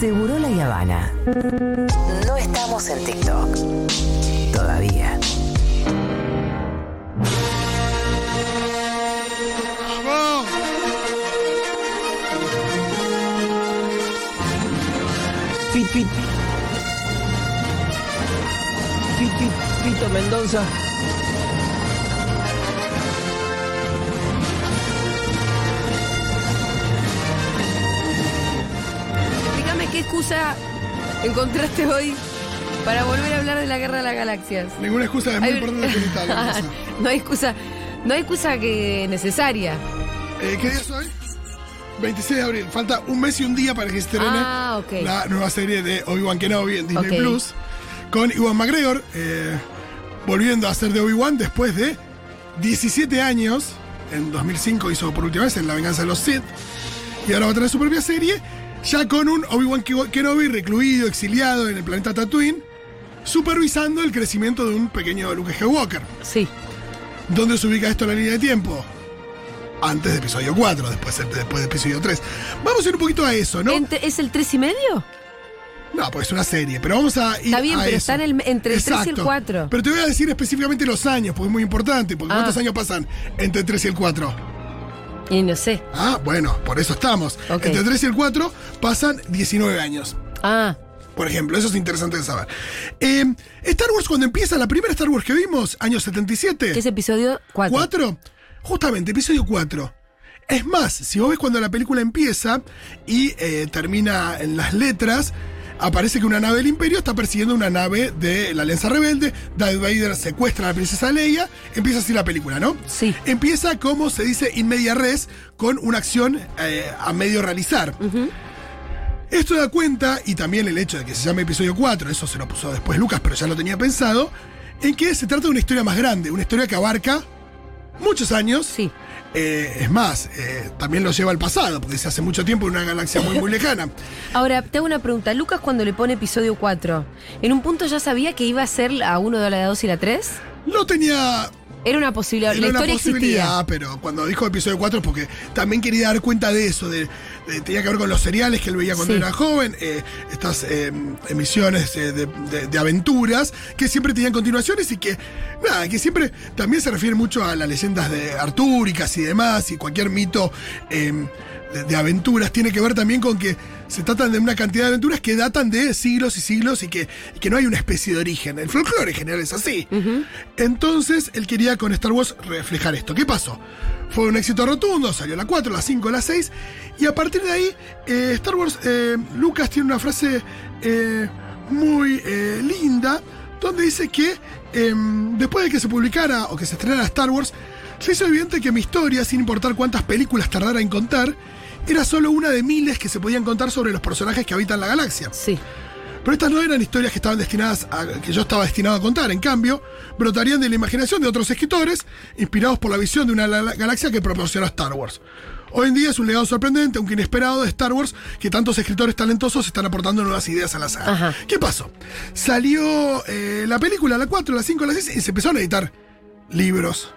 Seguro la Habana. No estamos en TikTok. Todavía. Fit, fit. Fit, fit, Fito Mendoza. Qué excusa encontraste hoy para volver a hablar de la guerra de las galaxias. Ninguna excusa es muy Hay- importante cosa. no hay excusa, no hay excusa que necesaria. Eh, ¿Qué día es hoy? 26 de abril. Falta un mes y un día para que se estrene Ah, la nueva serie de Obi-Wan Kenobi en Disney. Plus. Con Iwan McGregor eh, volviendo a ser de Obi-Wan después de 17 años. En 2005 hizo por última vez en La Venganza de los Sith. Y ahora va a tener su propia serie. Ya con un Obi-Wan Kenobi recluido, exiliado en el planeta Tatooine. Supervisando el crecimiento de un pequeño Luke Skywalker. Sí. ¿Dónde se ubica esto en la línea de tiempo? Antes de episodio 4, después, después de episodio 3. Vamos a ir un poquito a eso, ¿no? ¿Es el 3 y medio? No, pues es una serie, pero vamos a ir Está bien, a pero eso. está en el- entre el 3 y el Exacto. 4. Pero te voy a decir específicamente los años, porque es muy importante, porque Ah. ¿cuántos años pasan entre el 3 y el 4? Y no sé. Ah, bueno, por eso estamos. Ok. Entre el 3 y el 4 pasan 19 años. Ah, Por ejemplo, eso es interesante de saber. Eh, Star Wars, cuando empieza, la primera Star Wars que vimos, año 77. que es episodio 4. ¿Cuatro? Justamente, episodio 4. Es más, si vos ves cuando la película empieza y eh, termina en las letras, aparece que una nave del Imperio está persiguiendo una nave de la Alianza Rebelde. Darth Vader secuestra a la princesa Leia. Empieza así la película, ¿no? Sí. Empieza, como se dice, in media res, con una acción eh, a medio realizar. Esto da cuenta, y también el hecho de que se llame episodio 4, eso se lo puso después Lucas, pero ya lo tenía pensado, en que se trata de una historia más grande, una historia que abarca muchos años. Sí. Eh, es más, eh, también lo lleva al pasado, porque se hace mucho tiempo en una galaxia muy, muy lejana. Ahora, te hago una pregunta. Lucas, cuando le pone episodio 4, ¿en un punto ya sabía que iba a ser la 1, la 2 y la 3? Lo tenía Era una posibilidad. Era la una historia posibilidad, existía. pero cuando dijo episodio 4 es porque también quería dar cuenta de eso, de, de- tenía que ver con los seriales que él veía cuando Sí. era joven, eh, estas eh, emisiones eh, de, de- de aventuras que siempre tenían continuaciones y que, nada, que siempre también se refiere mucho a las leyendas de artúricas y demás, y cualquier mito eh, de, de aventuras tiene que ver también con que se tratan de una cantidad de aventuras que datan de siglos y siglos y que, y que no hay una especie de origen. El folclore en general es así. Entonces, él quería con Star Wars reflejar esto. ¿Qué pasó? Fue un éxito rotundo, salió la 4, la 5, la 6, y a partir de ahí, eh, Star Wars, eh, Lucas tiene una frase eh, muy eh, linda, donde dice que em, después de que se publicara o que se estrenara Star Wars, se hizo evidente que mi historia, sin importar cuántas películas tardara en contar, era solo una de miles que se podían contar sobre los personajes que habitan la galaxia. Sí. Pero estas no eran historias que estaban destinadas a que yo estaba destinado a contar. En cambio, brotarían de la imaginación de otros escritores, inspirados por la visión de una la- galaxia que proporcionó Star Wars. Hoy en día es un legado sorprendente, aunque inesperado, de Star Wars, que tantos escritores talentosos están aportando nuevas ideas a la saga. Ajá. ¿Qué pasó? Salió eh, la película, la 4, la 5, la 6, y se empezaron a editar libros,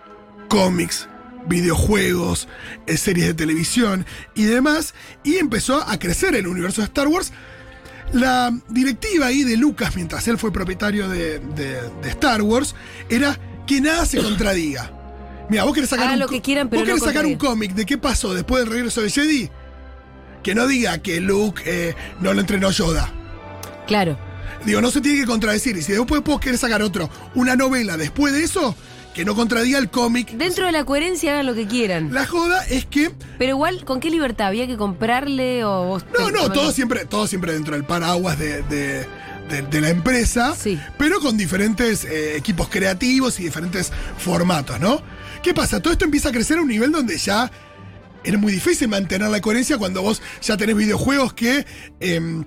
cómics, videojuegos, eh, series de televisión y demás, y empezó a crecer el universo de Star Wars. La directiva ahí de Lucas, mientras él fue propietario de, de- de Star Wars, era que nada se contradiga. Mira, vos querés sacar, un, lo que quieran, pero vos querés no sacar un cómic de qué pasó después del regreso de Jedi. Que no diga que Luke eh, no lo entrenó Yoda. Claro. Digo, no se tiene que contradecir. Y si después vos querés sacar otro, una novela después de eso, que no contradiga el cómic. Dentro de la coherencia hagan lo que quieran. La joda es que. Pero igual, ¿con qué libertad? ¿Había que comprarle o vos No, no, todo siempre, todo siempre dentro del paraguas de, de- de- de la empresa, Sí. pero con diferentes eh, equipos creativos y diferentes formatos, ¿no? ¿Qué pasa? Todo esto empieza a crecer a un nivel donde ya era muy difícil mantener la coherencia cuando vos ya tenés videojuegos que. em,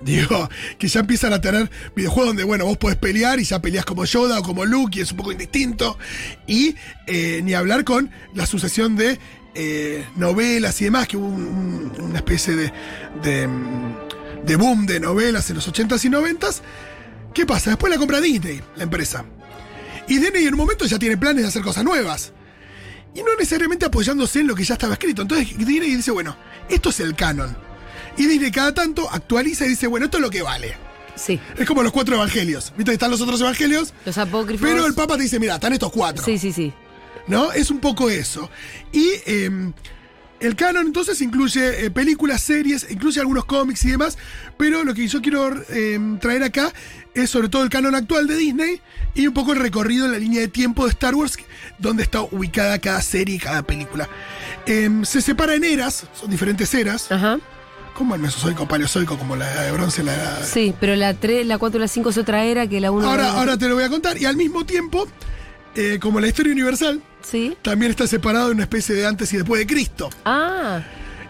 Digo, que ya empiezan a tener videojuegos donde, bueno, vos podés pelear y ya peleás como Yoda o como Luke y es un poco indistinto. Y eh, ni hablar con la sucesión de eh, novelas y demás, que hubo un- un- una especie de, de boom de novelas en los 80s y 90s. ¿Qué pasa? Después la compra Disney, la empresa. Y Disney en un momento ya tiene planes de hacer cosas nuevas. Y no necesariamente apoyándose en lo que ya estaba escrito. Entonces Disney dice, bueno, esto es el canon. Y Disney cada tanto actualiza y dice, bueno, esto es lo que vale. Sí. Es como los cuatro evangelios. ¿Viste están los otros evangelios? Los apócrifos. Pero el Papa te dice, mira, están estos cuatro. Sí, sí, sí. ¿No? Es un poco eso. Y eh, el canon entonces incluye eh, películas, series, incluye algunos cómics y demás, pero lo que yo quiero eh, traer acá es sobre todo el canon actual de Disney y un poco el recorrido en la línea de tiempo de Star Wars, donde está ubicada cada serie y cada película. Em, se separa en eras, son diferentes eras, Ajá. Como el mesozoico, paleozoico, como la edad de bronce, la edad... Sí, pero la 3, la 4 y la 5 es otra era que la 1. Ahora, ahora te lo voy a contar, y al mismo tiempo, eh, como la historia universal, Sí. también está separado en una especie de antes y después de Cristo. Ah.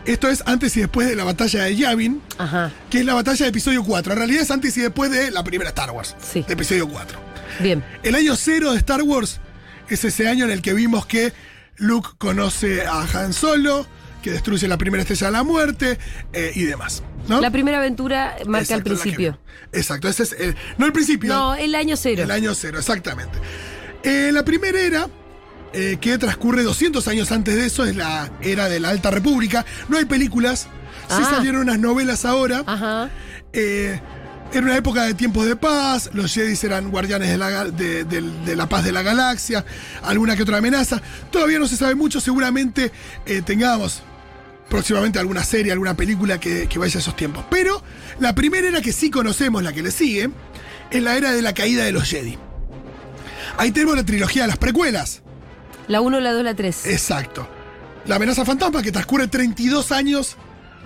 Esto es antes y después de la batalla de Yavin, Ajá. que es la batalla de episodio 4. En realidad es antes y después de la primera Star Wars, Sí. de episodio 4. Bien. El año cero de Star Wars es ese año en el que vimos que Luke conoce a Han Solo, que destruye la primera estrella de la muerte eh, y demás. ¿no? La primera aventura marca Exacto, el que principio. Exacto, ese es el, no el principio. No, el año cero. El año cero, exactamente. Eh, la primera era, eh, que transcurre 200 años antes de eso, es la era de la Alta República. No hay películas, sí Ah. salieron unas novelas ahora. Ajá. Era una época de tiempos de paz, los Jedi eran guardianes de la, de la paz de la galaxia, alguna que otra amenaza. Todavía no se sabe mucho, seguramente eh, tengamos próximamente alguna serie, alguna película que, que vaya a esos tiempos. Pero la primera era que sí conocemos, la que le sigue, es la era de la caída de los Jedi. Ahí tenemos la trilogía de las precuelas. La 1, la 2, la 3. Exacto. La amenaza fantasma que transcurre 32 años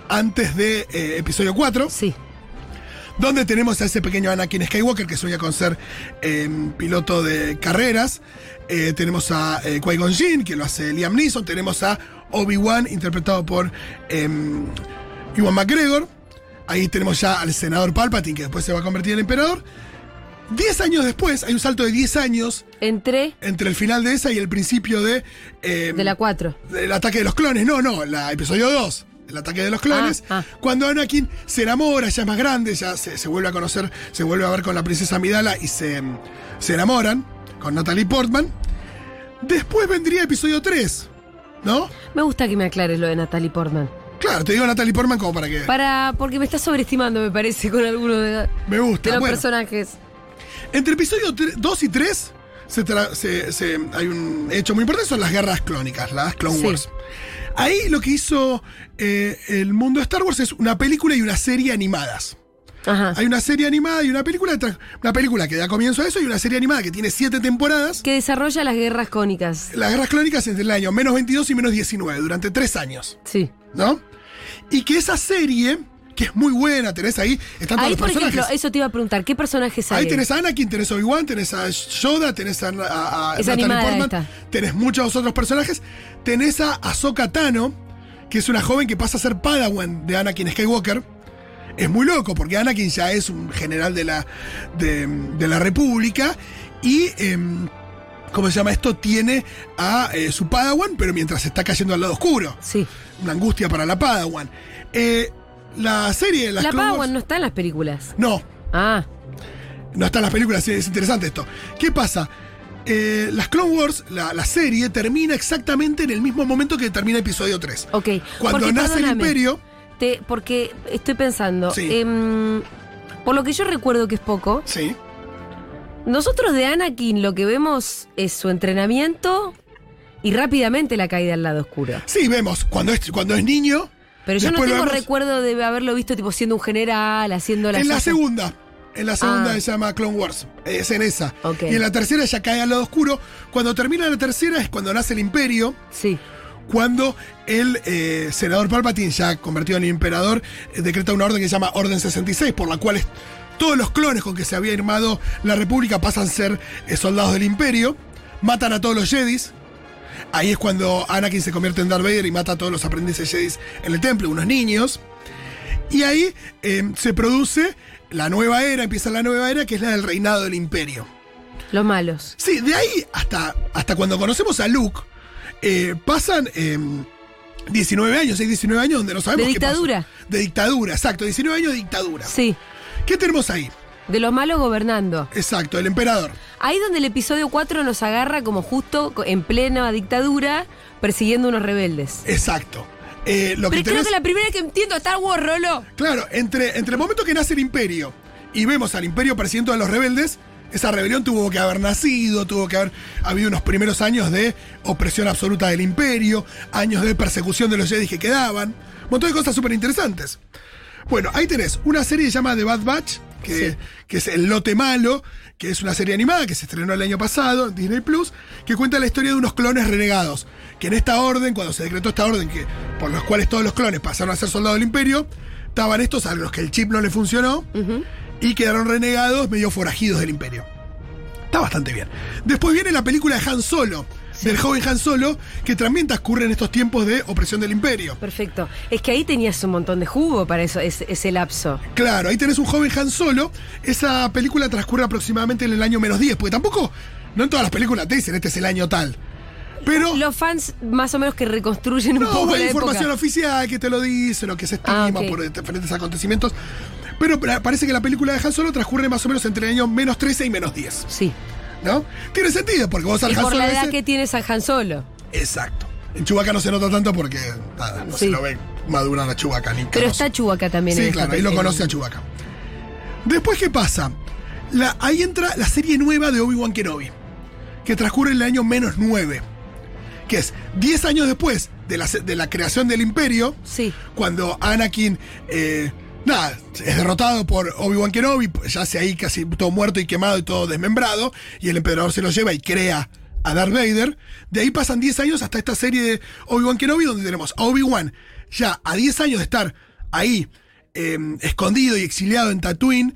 antes de eh, episodio 4 Sí. Donde tenemos a ese pequeño Anakin Skywalker que sueña con ser eh, piloto de carreras. Eh, tenemos a eh, Qui-Gon Jinn, que lo hace Liam Neeson. Tenemos a Obi-Wan, interpretado por eh, Ewan McGregor. Ahí tenemos ya al senador Palpatine, que después se va a convertir en emperador. Diez años después, hay un salto de 10 años Entré entre el final de esa y el principio de... eh, de la 4. el ataque de los clones, no, no, la episodio 2. El ataque de los clones. Ah, ah. Cuando Anakin se enamora, ya es más grande, ya se, se vuelve a conocer, se vuelve a ver con la princesa Amidala y se, se enamoran con Natalie Portman. Después vendría episodio 3, ¿no? Me gusta que me aclares lo de Natalie Portman. Claro, te digo Natalie Portman como para que. Para, porque me estás sobreestimando, me parece, con algunos de, me gusta. de los Bueno, personajes. entre episodio 2 y 3 se se- se- hay un hecho muy importante, son las guerras clónicas, las Clone Sí. Wars. Ahí lo que hizo eh, el mundo de Star Wars es una película y una serie animadas. Ajá. Hay una serie animada y una película, una película que da comienzo a eso y una serie animada que tiene siete temporadas. Que desarrolla las guerras cónicas. Las guerras clónicas entre el año menos 22 y menos 19, durante tres años, Sí. ¿no? Y que esa serie, que es muy buena, tenés ahí, están todos Ahí, los por personajes. ejemplo, eso te iba a preguntar, ¿qué personajes hay? Ahí tenés a Anakin, tenés a Obi-Wan, tenés a Yoda, tenés a, a- a Es Natalie Portman, tenés muchos otros personajes. Tenés a Ahsoka Tano, que es una joven que pasa a ser Padawan de Anakin Skywalker. Es muy loco, porque Anakin ya es un general de la, de, de la República y... em, ¿Cómo se llama esto? Tiene a eh, su Padawan, pero mientras está cayendo al lado oscuro. Sí. Una angustia para la Padawan. Eh, la serie... Las la Clone Wars- no está en las películas. No, Ah, no está en las películas, sí, es interesante esto. ¿Qué pasa? Eh, las Clone Wars, la, la serie, termina exactamente en el mismo momento que termina episodio 3. ok. Cuando Porque, nace el imperio, te- porque estoy pensando, Sí. em, por lo que yo recuerdo que es poco, sí, nosotros de Anakin lo que vemos es su entrenamiento y rápidamente la caída al lado oscuro. sí, vemos, cuando es, cuando es niño, Pero yo no Después tengo vemos- recuerdo de haberlo visto tipo siendo un general, haciendo las en la segunda, en la segunda Ah. se llama Clone Wars, es en esa. Ok. Y en la tercera ya cae al lado oscuro. Cuando termina la tercera es cuando nace el imperio, Sí. cuando el eh, senador Palpatine, ya convertido en emperador, eh, decreta una orden que se llama Orden 66, por la cual es- todos los clones con que se había armado la República pasan a ser eh, soldados del imperio, matan a todos los Jedis. Ahí es cuando Anakin se convierte en Darth Vader y mata a todos los aprendices Jedis en el templo, unos niños. Y ahí eh, se produce la nueva era, empieza la nueva era, que es la del reinado del imperio. Los malos. Sí, de ahí hasta, hasta cuando conocemos a Luke, eh, pasan eh, 19 años, hay 19 años donde no sabemos De qué pasó. dictadura. De dictadura, exacto, 19 años de dictadura. Sí. ¿Qué tenemos ahí? De los malos gobernando. Exacto, el emperador. Ahí donde el episodio 4 nos agarra como justo en plena dictadura persiguiendo unos rebeldes. Exacto. eh, lo que Pero creo tenés. que la primera que entiendo a Star Wars, Rolo. Claro, entre, entre el momento que nace el imperio y vemos al imperio presidente de los rebeldes, esa rebelión tuvo que haber nacido, tuvo que haber habido unos primeros años de opresión absoluta del imperio, años de persecución de los Jedi que quedaban, un montón de cosas súper interesantes. Bueno, ahí tenés una serie que se llama The Bad Batch, que, Sí. que es El Lote Malo, que es una serie animada que se estrenó el año pasado en Disney Plus, que cuenta la historia de unos clones renegados. Que en esta orden, cuando se decretó esta orden, que, por los cuales todos los clones pasaron a ser soldados del imperio, estaban estos a los que el chip no le funcionó y quedaron renegados, medio forajidos del imperio. Está bastante bien. Después viene la película de Han Solo, del joven Han Solo, que también transcurre en estos tiempos de opresión del imperio. Perfecto. Es que ahí tenías un montón de jugo para eso, ese, ese lapso. Claro, ahí tenés un joven Han Solo. Esa película transcurre aproximadamente en el año menos 10, porque tampoco, no en todas las películas te dicen este es el año tal. Pero Los fans más o menos que reconstruyen un no, poco hay la información época. oficial que te lo dice, lo que se estima Ah, por diferentes acontecimientos. Pero pa- parece que la película de Han Solo transcurre más o menos entre el año menos 13 y menos 10, Sí. ¿No? Tiene sentido, porque vos al Y Han por Solo la edad ese- que tiene San Han Solo. Exacto. En Chubaca no se nota tanto porque nada, no Sí. se lo ve madurar a Chubaca ni Pero está Chewbacca también Sí, claro, ahí lo conoce a Chubaca. Después, ¿qué pasa? La- ahí entra la serie nueva de Obi-Wan Kenobi, que transcurre en el año menos 9, que es 10 años después de la, de la creación del Imperio, Sí. cuando Anakin, eh, nada, es derrotado por Obi-Wan Kenobi, ya hace ahí casi todo muerto y quemado y todo desmembrado, y el emperador se lo lleva y crea a Darth Vader. De ahí pasan 10 años hasta esta serie de Obi-Wan Kenobi, donde tenemos a Obi-Wan ya a 10 años de estar ahí, eh, escondido y exiliado en Tatooine,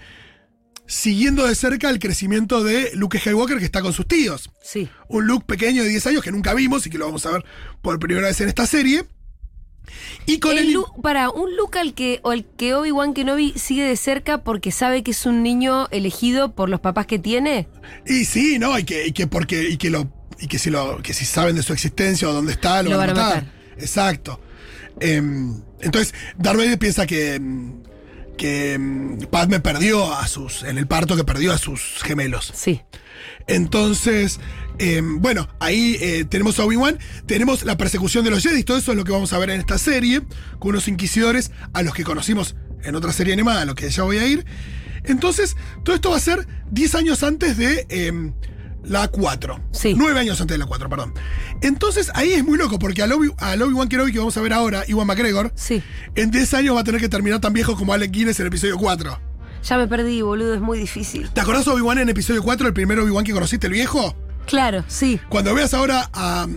siguiendo de cerca el crecimiento de Luke Skywalker que está con sus tíos Sí. un Luke pequeño de 10 años que nunca vimos y que lo vamos a ver por primera vez en esta serie. Y con el, para un Luke al que, o el que Obi-Wan Kenobi sigue de cerca porque sabe que es un niño elegido por los papás que tiene. y sí, no, y que, y que porque y que lo y que si lo que si saben de su existencia o dónde está lo, Lo van a van a matar. matar. Exacto. Em, entonces Darth Vader piensa que em, que em, Padme perdió a sus en el parto que perdió a sus gemelos. Sí. Entonces, eh, bueno, ahí eh, tenemos a Obi-Wan, tenemos la persecución de los Jedi, todo eso es lo que vamos a ver en esta serie, con unos inquisidores a los que conocimos en otra serie animada, a lo que ya voy a ir. Entonces, todo esto va a ser 10 años antes de eh, la 4. Sí. 9 años antes de la 4, perdón. Entonces, ahí es muy loco, porque al Obi- al Obi-Wan Kenobi que vamos a ver ahora, Iwan McGregor, Sí. en 10 años va a tener que terminar tan viejo como Alec Guinness en el episodio 4. Ya me perdí, boludo, es muy difícil. ¿Te acordás de Obi-Wan en episodio 4, el primer Obi-Wan que conociste, el viejo? Claro, sí. Cuando veas ahora a,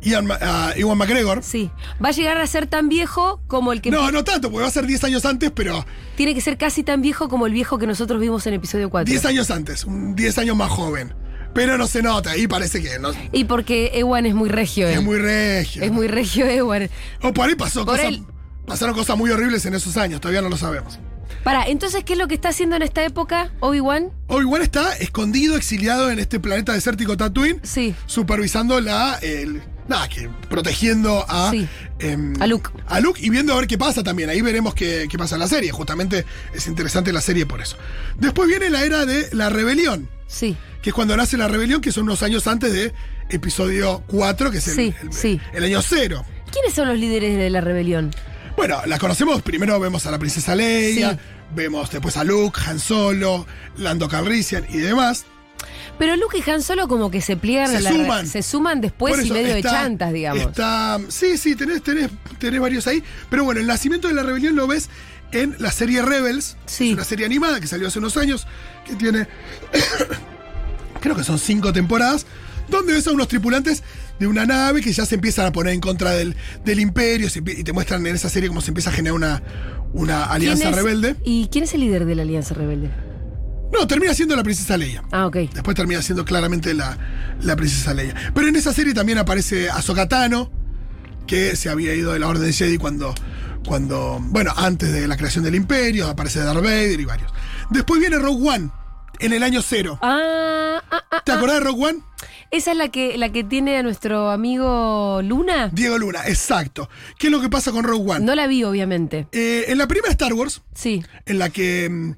Ian Ma- a Iwan McGregor. Sí. Va a llegar a ser tan viejo como el que. No, no tanto, porque va a ser 10 años antes, pero Tiene que ser casi tan viejo como el viejo que nosotros vimos en episodio 4. 10 años antes, un 10 años más joven. Pero no se nota, ahí parece que no, Y porque Ewan es muy regio. es él. muy regio. Es muy regio Ewan. O por ahí pasó Por cosas, él. pasaron cosas muy horribles en esos años, todavía no lo sabemos. Para, entonces, ¿qué es lo que está haciendo en esta época Obi-Wan? Obi-Wan está escondido, exiliado en este planeta desértico Tatooine, Sí. supervisando la. el- nada, que protegiendo a. Sí. em, A Luke. A Luke y viendo a ver qué pasa también. Ahí veremos qué, qué pasa en la serie. Justamente es interesante la serie por eso. Después viene la era de la rebelión, Sí. Que es cuando nace la rebelión, que son unos años antes de episodio 4, que es el, Sí, el- sí. el año cero. ¿Quiénes son los líderes de la rebelión? Bueno, la conocemos, primero vemos a la princesa Leia, Sí. vemos después a Luke, Han Solo, Lando Calrissian y demás. Pero Luke y Han Solo como que se pliegan Se a la suman. se suman después y medio está- de chantas, digamos. Está, sí, sí, tenés, tenés, tenés varios ahí. Pero bueno, el nacimiento de la rebelión lo ves en la serie Rebels. Sí. Es una serie animada que salió hace unos años, que tiene, creo que son cinco temporadas, donde ves a unos tripulantes de una nave que ya se empiezan a poner en contra del, del imperio se y te muestran en esa serie cómo se empieza a generar una, una ¿Quién alianza es- rebelde. ¿Y quién es el líder de la Alianza Rebelde? No, termina siendo la princesa Leia. Ah, ok. Después termina siendo claramente la, la princesa Leia. Pero en esa serie también aparece Ahsoka Tano, que se había ido de la Orden Jedi cuando, cuando, bueno, antes de la creación del Imperio, aparece Darth Vader y varios. Después viene Rogue One, en el año cero. Ah, ah, ah, ¿Te ah. acordás de Rogue One? ¿Esa es la que, la que tiene a nuestro amigo Luna? Diego Luna, exacto. ¿Qué es lo que pasa con Rogue One? No la vi, obviamente. Eh, en la primera Star Wars, Sí. en la que mm,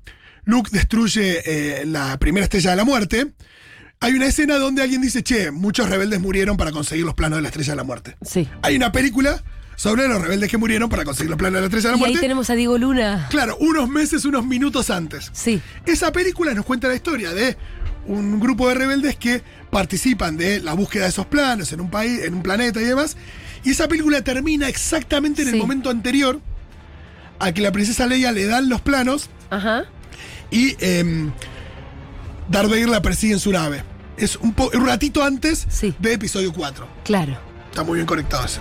Luke destruye eh, la primera estrella de la muerte, hay una escena donde alguien dice, che, muchos rebeldes murieron para conseguir los planos de la estrella de la muerte. Sí. Hay una película sobre los rebeldes que murieron para conseguir los planes de la estrella de la Y ahí tenemos a Diego Luna. Claro, unos meses, unos minutos antes. Sí. Esa película nos cuenta la historia de un grupo de rebeldes que participan de la búsqueda de esos planos en un país, en un planeta y demás. Y esa película termina exactamente en el momento anterior a que la princesa Leia le dan los planos Ajá. y em, Darth Vader la persigue en su nave. Es un, po- un ratito antes Sí. de episodio 4. Claro. Está muy bien conectado eso.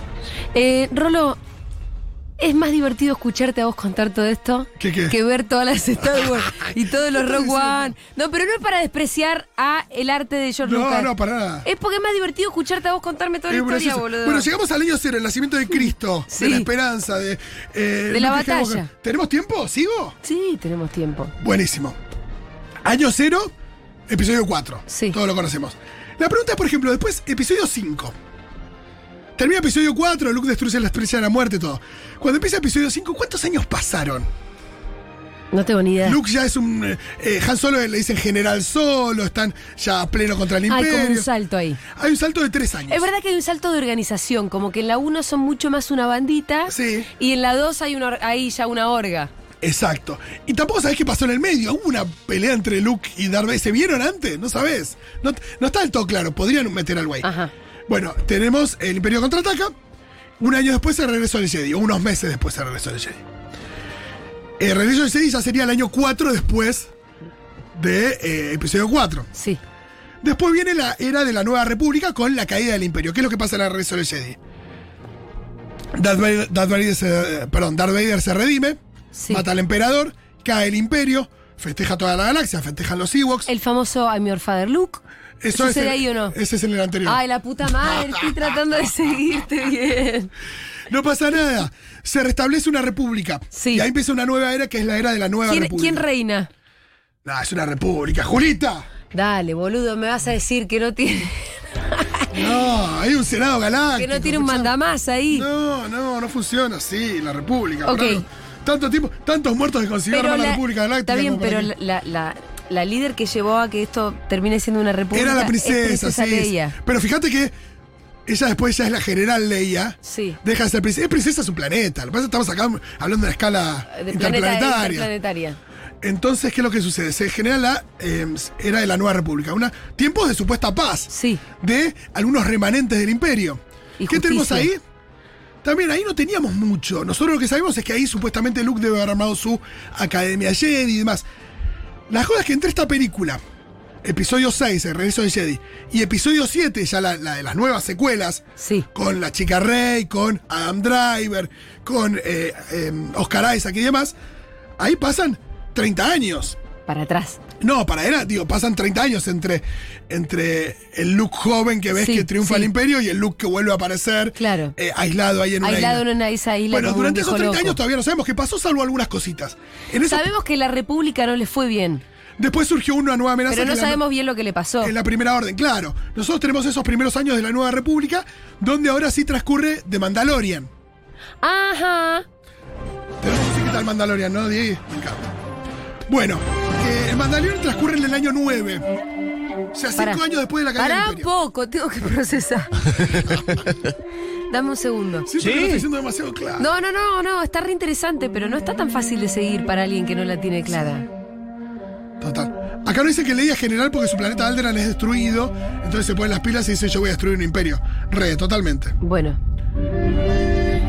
Eh, Rolo, ¿es más divertido escucharte a vos contar todo esto ¿Qué, qué? que ver todas las Star Wars y todos los ¿Qué Rock One? No, pero no es para despreciar a el arte de George No, Lucas. no, para nada. Es porque es más divertido escucharte a vos contarme toda la Es historia, boludo. Bueno, llegamos al año cero, el nacimiento de Cristo, Sí. de la esperanza, de. eh, De la batalla. ¿Tenemos tiempo? ¿Sigo? Sí, tenemos tiempo. Buenísimo. Año cero, episodio 4. Sí. Todos lo conocemos. La pregunta es, por ejemplo, después, episodio 5. Termina episodio 4, Luke destruye la estrella de la muerte, todo. Cuando empieza episodio 5, ¿cuántos años pasaron? No tengo ni idea. Luke ya es un. eh, eh, Han Solo le dicen general solo, están ya a pleno contra el Hay imperio. como un salto ahí. Hay un salto de tres años. Es verdad que hay un salto de organización, como que en la 1 son mucho más una bandita Sí. y en la 2 hay, una, hay ya una orga. Exacto. Y tampoco sabés qué pasó en el medio. Hubo una pelea entre Luke y Darth Vader. ¿Se vieron antes? No sabés. No, no está del todo claro. Podrían meter al güey. Ajá. Bueno, tenemos el Imperio contraataca. Un año después se regresó el Jedi. O unos meses después se regresó el Jedi. El regreso del Jedi ya sería el año 4 después de eh, episodio 4. Sí. Después viene la era de la Nueva República con la caída del Imperio. ¿Qué es lo que pasa en el regreso del Jedi? Darth Vader, Darth Vader se, perdón, Darth Vader se redime, Sí. mata al emperador, cae el Imperio, festeja toda la galaxia, festejan los Ewoks. El famoso I'm Your Father Luke. Eso es ¿Sucede el- ahí o no? Ese es en el anterior. Ay, la puta madre, estoy tratando de seguirte bien. No pasa nada. Se restablece una república. Sí. Y ahí empieza una nueva era que es la era de la nueva ¿Quién, república. quién reina? No, es una república. ¡Julita! Dale, boludo, me vas a decir que no tiene, No, hay un senado galáctico. que no tiene un mandamás ahí. No, no, no funciona así, la república. Ok. Claro. Tanto tiempo, tantos muertos que armar la, la- república galáctica. está bien, pero la, la líder que llevó a que esto termine siendo una república Era la es princesa, sí. Leia. Pero fíjate que ella después ya es la general Leia. Sí. Deja de ser princesa. Es princesa de su planeta. Lo que pasa es que estamos acá hablando de la escala De planeta interplanetaria. interplanetaria. Entonces, ¿qué es lo que sucede? Se genera la eh, era de la nueva república. Una, tiempos de supuesta paz. Sí. De algunos remanentes del imperio. Y ¿Qué tenemos ahí? También ahí no teníamos mucho. Nosotros lo que sabemos es que ahí supuestamente Luke debe haber armado su Academia Jedi y demás. La cosa es que entre esta película, episodio 6, El regreso de Jedi, y episodio 7, ya la, la de las nuevas secuelas, Sí. con la chica Rey, con Adam Driver, con eh, eh, Oscar Isaac y demás, ahí pasan 30 años. Para atrás. No, para era, digo, pasan 30 años entre, entre el Luke joven que ves Sí, que triunfa sí. el imperio y el Luke que vuelve a aparecer Claro. eh, aislado ahí en una Aislado isla. en una isla Bueno, durante esos viejo 30 loco. años todavía no sabemos qué pasó, salvo algunas cositas. En Sabemos que la república no le fue bien, después surgió una nueva amenaza. pero no la- sabemos bien lo que le pasó. en la primera orden, claro. Nosotros tenemos esos primeros años de la nueva república, donde ahora sí transcurre The Mandalorian. Ajá. Tenemos musiquita del Mandalorian, ¿no, Diego? Me encanta. Bueno, eh, el Mandalorian transcurre en el año 9. O sea, cinco Pará. años después de la caída Pará del un imperio. poco, tengo que procesar. Dame un segundo. Siento que Sí. lo estoy diciendo demasiado claro. No, no, no, no, está re interesante, pero no está tan fácil de seguir para alguien que no la tiene clara. Total. Acá no dice que leía general porque su planeta Alderan es destruido, entonces se ponen las pilas y dice yo voy a destruir un imperio. Re, totalmente. Bueno.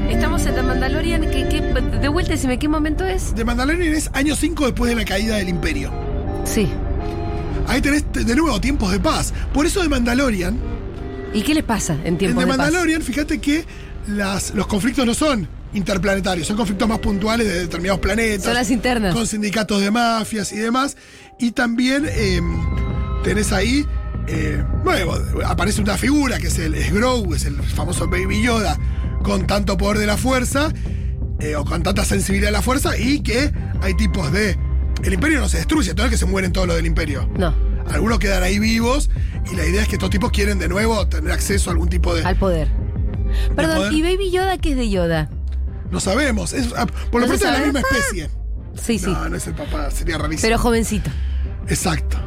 Estamos en The Mandalorian. ¿qué- qué- de vuelta, decime, ¿qué momento es? The Mandalorian es año 5 después de la caída del imperio. Sí. Ahí tenés de nuevo tiempos de paz. Por eso de Mandalorian, ¿Y qué les pasa en en tiempos The de paz? Mandalorian, fíjate que las, los conflictos no son interplanetarios, son conflictos más puntuales de determinados planetas. Son las internas. Con sindicatos de mafias y demás. Y también eh, tenés ahí, eh, nuevo, aparece una figura que es el es es el famoso Baby Yoda, con tanto poder de la fuerza, eh, o con tanta sensibilidad de la fuerza, y que hay tipos de... El imperio no se destruye, no es que se mueren todos los del imperio. No, Algunos quedan ahí vivos y la idea es que estos tipos quieren de nuevo tener acceso a algún tipo de... al poder. Perdón, poder? ¿y Baby Yoda qué es de Yoda? No sabemos. Es, ah, por lo ¿No se pronto es la misma especie. Sí, sí. No, no es el papá, sería rarísimo. Pero jovencito. Exacto.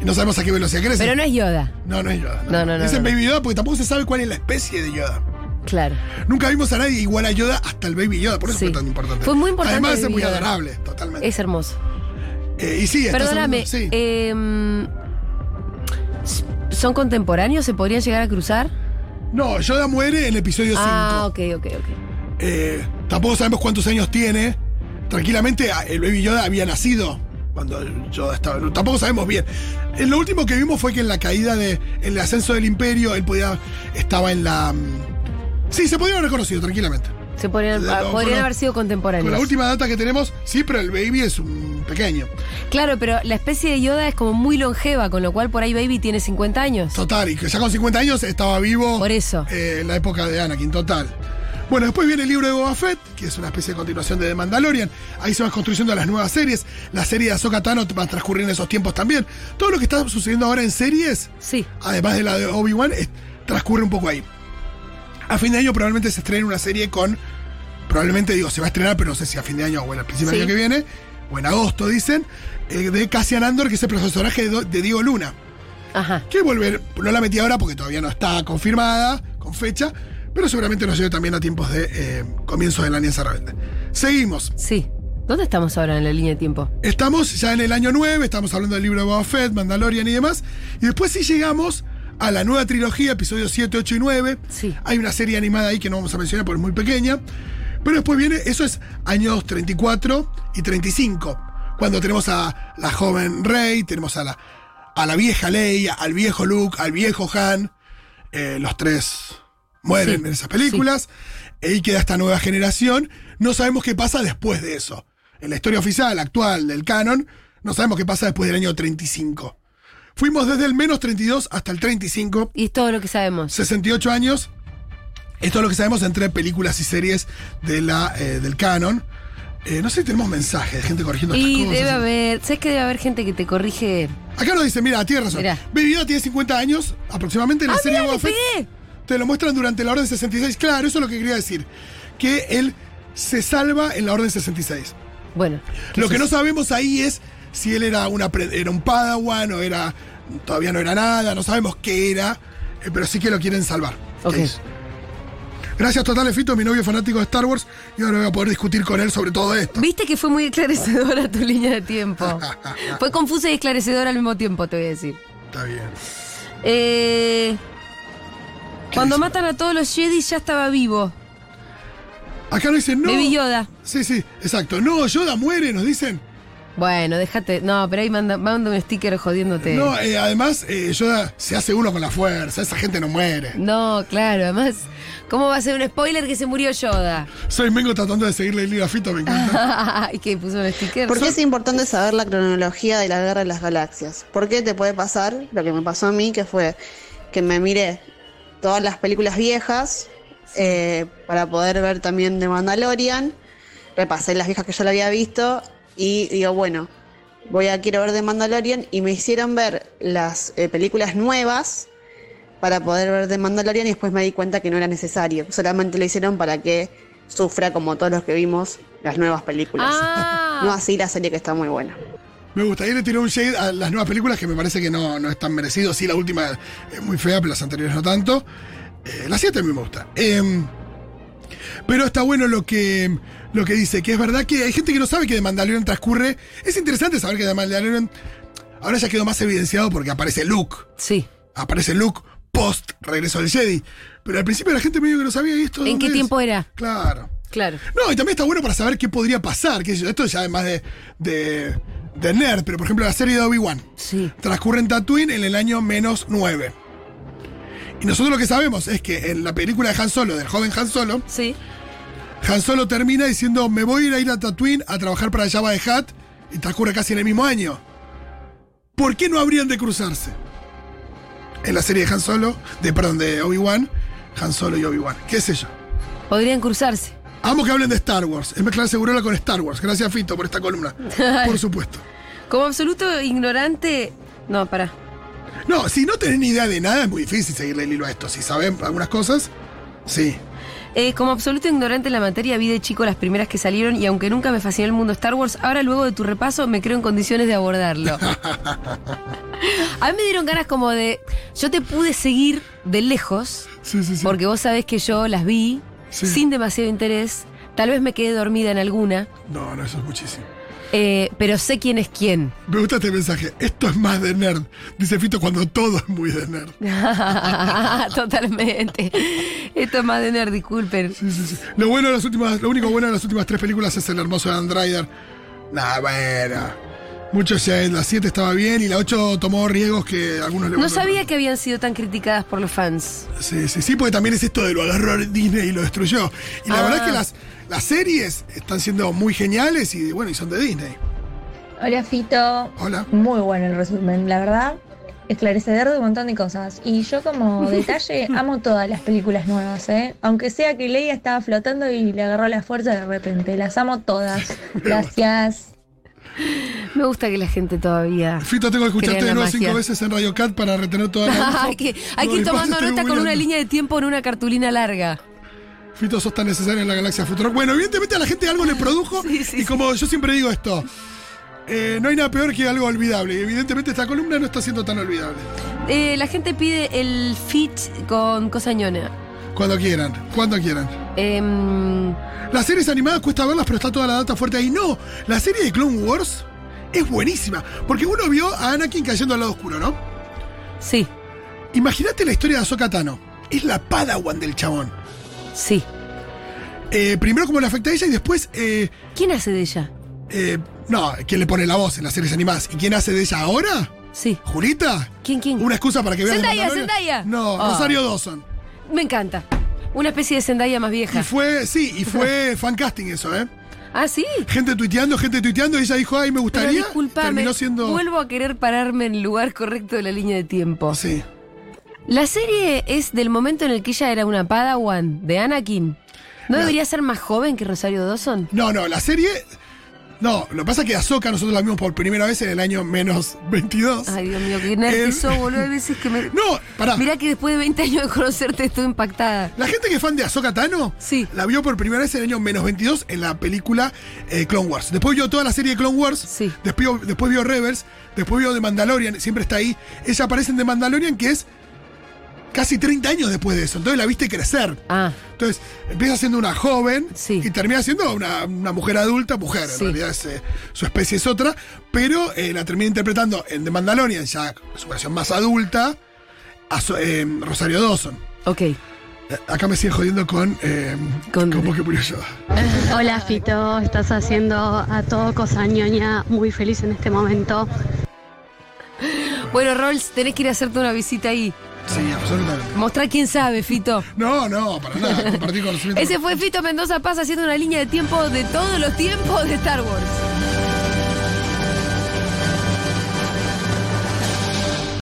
Y no sabemos a qué velocidad crece. Pero no es Yoda. no, no es Yoda. No, no, no, Dicen no, no. Baby Yoda porque tampoco se sabe cuál es la especie de Yoda. Claro. Nunca vimos a nadie igual a Yoda hasta el Baby Yoda, por eso Sí. fue tan importante. Fue muy importante Además ser muy Yoda. adorable, totalmente. Es hermoso. Eh, y sí, estás Perdóname, hablando- sí. em, ¿son contemporáneos? ¿Se podrían llegar a cruzar? No, Yoda muere en el episodio 5. Ah, ok, ok, ok. Eh, tampoco sabemos cuántos años tiene. Tranquilamente, el Baby Yoda había nacido cuando Yoda estaba. Tampoco sabemos bien. Eh, lo último que vimos fue que en la caída de. En el ascenso del Imperio, él podía. Estaba en la. Sí, se podía haber reconocido tranquilamente. Se podrían, No, con podrían haber sido Con contemporáneos. la última data que tenemos, sí, pero el Baby es un pequeño. Claro, pero la especie de Yoda es como muy longeva, con lo cual por ahí Baby tiene 50 años. Total, y que ya con 50 años estaba vivo. Por eso. eh, en la época de Anakin, total. Bueno, después viene el libro de Boba Fett, que es una especie de continuación de The Mandalorian. Ahí se van construyendo las nuevas series. La serie de Ahsoka Tano va a transcurrir en esos tiempos también. Todo lo que está sucediendo ahora en series, Sí. además de la de Obi-Wan, transcurre un poco ahí. A fin de año probablemente se estrene una serie con. Probablemente digo, se va a estrenar, pero no sé si a fin de año o en el principio del Sí. año que viene, o en agosto, dicen, eh, de Cassian Andor, que es el personaje de Diego Luna. Ajá. Que volver, no la metí ahora porque todavía no está confirmada, con fecha, pero seguramente nos lleve también a tiempos de eh, comienzo de la Alianza Rebelde. Seguimos. Sí. ¿Dónde estamos ahora en la línea de tiempo? Estamos ya en el año 9, estamos hablando del libro de Boba Fett, Mandalorian y demás. Y después sí llegamos a la nueva trilogía, episodios 7, 8 y 9. Sí. Hay una serie animada ahí que no vamos a mencionar porque es muy pequeña. Pero después viene, eso es años 34 y 35. Cuando tenemos a la joven Rey, tenemos a la, a la vieja Leia, al viejo Luke, al viejo Han. Eh, los tres mueren Sí, en esas películas. Ahí queda esta nueva generación. No sabemos qué pasa después de eso. En la historia oficial, actual, del canon, no sabemos qué pasa después del año 35. Fuimos desde el menos 32 hasta el 35. Y es todo lo que sabemos. 68 años. Esto es lo que sabemos entre películas y series de la, eh, del canon. Eh, no sé si tenemos mensajes de gente corrigiendo estas Y cosas. debe haber, ¿sabes que debe haber gente que te corrige? Acá nos dice, mira, tienes razón. Mirá. Baby Yoda tiene 50 años, aproximadamente en la ¡Ah, serie Boba le Fett. pegué! Te lo muestran durante la Orden 66. Claro, eso es lo que quería decir. Que él se salva en la Orden 66. Bueno. Lo que no sabemos ahí es si él era, una, era un padawan o era. Todavía no era nada, no sabemos qué era, eh, pero sí que lo quieren salvar. Gracias totales, Fito, mi novio fanático de Star Wars, y ahora voy a poder discutir con él sobre todo esto. Viste que fue muy esclarecedora tu línea de tiempo. fue confusa y esclarecedora al mismo tiempo, te voy a decir. Está bien. Eh, cuando dice? matan a todos los Jedi ya estaba vivo. Acá nos dicen, no. Baby Yoda. Sí, sí, exacto. No, Yoda muere, nos dicen. Bueno, déjate. No, pero ahí manda, manda un sticker jodiéndote. No, eh, además, eh, Yoda se hace uno con la fuerza, esa gente no muere. No, claro, además, ¿cómo va a ser un spoiler que se murió Yoda? Soy Mengo tratando de seguirle el hilo a Fito, me encanta. y que puso un sticker. ¿Por qué es importante saber la cronología de la Guerra de las Galaxias? Porque te puede pasar lo que me pasó a mí, que fue que me miré todas las películas viejas eh, para poder ver también de Mandalorian. Repasé las viejas que yo la había visto y digo, bueno, voy a quiero ver de Mandalorian y me hicieron ver las eh, películas nuevas para poder ver de Mandalorian y después me di cuenta que no era necesario. Solamente lo hicieron para que sufra como todos los que vimos las nuevas películas. Ah. No así la serie que está muy buena. Me gusta. Ahí le tiré un shade a las nuevas películas que me parece que no, no es tan merecido. Sí, la última es muy fea, pero las anteriores no tanto. Eh, la 7 a mí me gusta. Em, pero está bueno lo que, lo que dice, que es verdad que hay gente que no sabe que de Mandalorian transcurre. Es interesante saber que de Mandalorian ahora ya quedó más evidenciado porque aparece Luke. Sí. Aparece Luke post regreso del Jedi. Pero al principio la gente medio que no sabía y esto. ¿En qué es? tiempo era? Claro. Claro. No, y también está bueno para saber qué podría pasar. Que esto ya además de, de, de nerd, pero por ejemplo la serie de Obi-Wan Sí. transcurre en Tatooine en el año menos 9. Y nosotros lo que sabemos es que en la película de Han Solo, del joven Han Solo, Sí. Han Solo termina diciendo, me voy a ir a ir a Tatooine a trabajar para Jabba de Hutt, y transcurre casi en el mismo año. ¿Por qué no habrían de cruzarse? En la serie de Han Solo, de, perdón, de Obi-Wan, Han Solo y Obi-Wan. ¿Qué sé yo? Podrían cruzarse. Amo que hablen de Star Wars. Es mezclar Segurola con Star Wars. Gracias, Fito, por esta columna. Por supuesto. Como absoluto ignorante. No, pará. No, si no tenés ni idea de nada, es muy difícil seguirle el hilo a esto. Si saben algunas cosas, sí. Eh, como absoluto ignorante en la materia, vi de chico las primeras que salieron y aunque nunca me fascinó el mundo Star Wars, ahora luego de tu repaso me creo en condiciones de abordarlo. A mí me dieron ganas como de... Yo te pude seguir de lejos Sí, sí, sí. Porque vos sabés que yo las vi sin demasiado interés. Tal vez me quedé dormida en alguna. No, no, eso es muchísimo. Eh, pero sé quién es quién. Me gusta este mensaje. Esto es más de nerd. Dice Fito cuando todo es muy de nerd. Totalmente. Esto es más de nerd, disculpen. Sí, sí, sí. Lo bueno de las últimas, lo único bueno de las últimas tres películas es el hermoso Adam Driver. Nah, bueno. Mucho ya la 7 estaba bien y la 8 tomó riesgos que algunos le No sabía que habían sido tan criticadas por los fans. Sí, sí, sí, porque también es esto de lo agarró Disney y lo destruyó. Y la Ah. verdad es que las, las series están siendo muy geniales y bueno, y son de Disney. Hola Fito, Hola. muy bueno el resumen, la verdad, esclarecedor de un montón de cosas. Y yo como detalle amo todas las películas nuevas, ¿eh? Aunque sea que Leia estaba flotando y le agarró la fuerza de repente, las amo todas. Gracias. Me gusta que la gente todavía. Fito, tengo que escucharte de nuevo magia. cinco veces en Radio Cat para retener toda la hay que, hay que ir tomando nota con una línea de tiempo en una cartulina larga. Fito, sos tan necesario en la galaxia Futuro. Bueno, evidentemente a la gente algo le produjo. Sí, sí, y como yo siempre digo esto, eh, no hay nada peor que algo olvidable. Y evidentemente esta columna no está siendo tan olvidable. Eh, la gente pide el fit con Cosañona. Cuando quieran, cuando quieran. Em, Las series animadas cuesta verlas, pero está toda la data fuerte ahí. No, la serie de Clone Wars es buenísima. Porque uno vio a Anakin cayendo al lado oscuro, ¿no? sí, Imagínate la historia de Ahsoka Tano. Es la padawan del chabón. Sí. Eh, primero cómo le afecta a ella y después... eh, ¿Quién hace de ella? eh, no, ¿quién le pone la voz en las series animadas? ¿Y quién hace de ella ahora? Sí. ¿Julita? ¿Quién, quién? ¿Una excusa para que veas Zendaya? Zendaya. No, Ah. Rosario Dawson. Me encanta. Una especie de Zendaya más Y vieja. fue, sí, y fue fan casting eso, ¿eh? Ah, sí. Gente tuiteando, gente tuiteando, y ella dijo, ay, me Pero gustaría. disculpame, Terminó siendo. vuelvo a querer pararme en el lugar correcto de la línea de tiempo. Sí. La serie es del momento en el que ella era una padawan de Anakin. ¿No La- debería ser más joven que Rosario Dawson? No, no, la serie. No, lo que pasa es que Ahsoka nosotros la vimos por primera vez en el año menos 22. Ay, Dios mío, qué nerd que sos, boludo. Hay veces que me... No, pará. Mirá que después de 20 años de conocerte estoy impactada. La gente que es fan de Ahsoka Tano Sí. la vio por primera vez en el año menos 22 en la película eh, Clone Wars. Después vio toda la serie de Clone Wars. Sí. Después, después vio Rebels. Después vio The Mandalorian. Siempre está ahí. Ella aparece en The Mandalorian, que es casi 30 años después de eso. Entonces la viste crecer. Ah, Entonces empieza siendo una joven Sí. y termina siendo una, una mujer adulta, mujer. Sí. En realidad es, eh, su especie es otra. Pero eh, la termina interpretando en The Mandalorian, ya su versión más adulta, a eh, Rosario Dawson. ok. Acá me siguen jodiendo con. Eh, Con- ¿Cómo que murió yo? Hola Fito, estás haciendo a todo cosa ñoña muy feliz en este momento. Bueno, Rolls, tenés que ir a hacerte una visita ahí. Sí, absolutamente. Mostrar quién sabe, Fito. No, no, para nada. Compartir conocimiento. Ese fue Fito Mendoza Paz haciendo una línea de tiempo de todos los tiempos de Star Wars.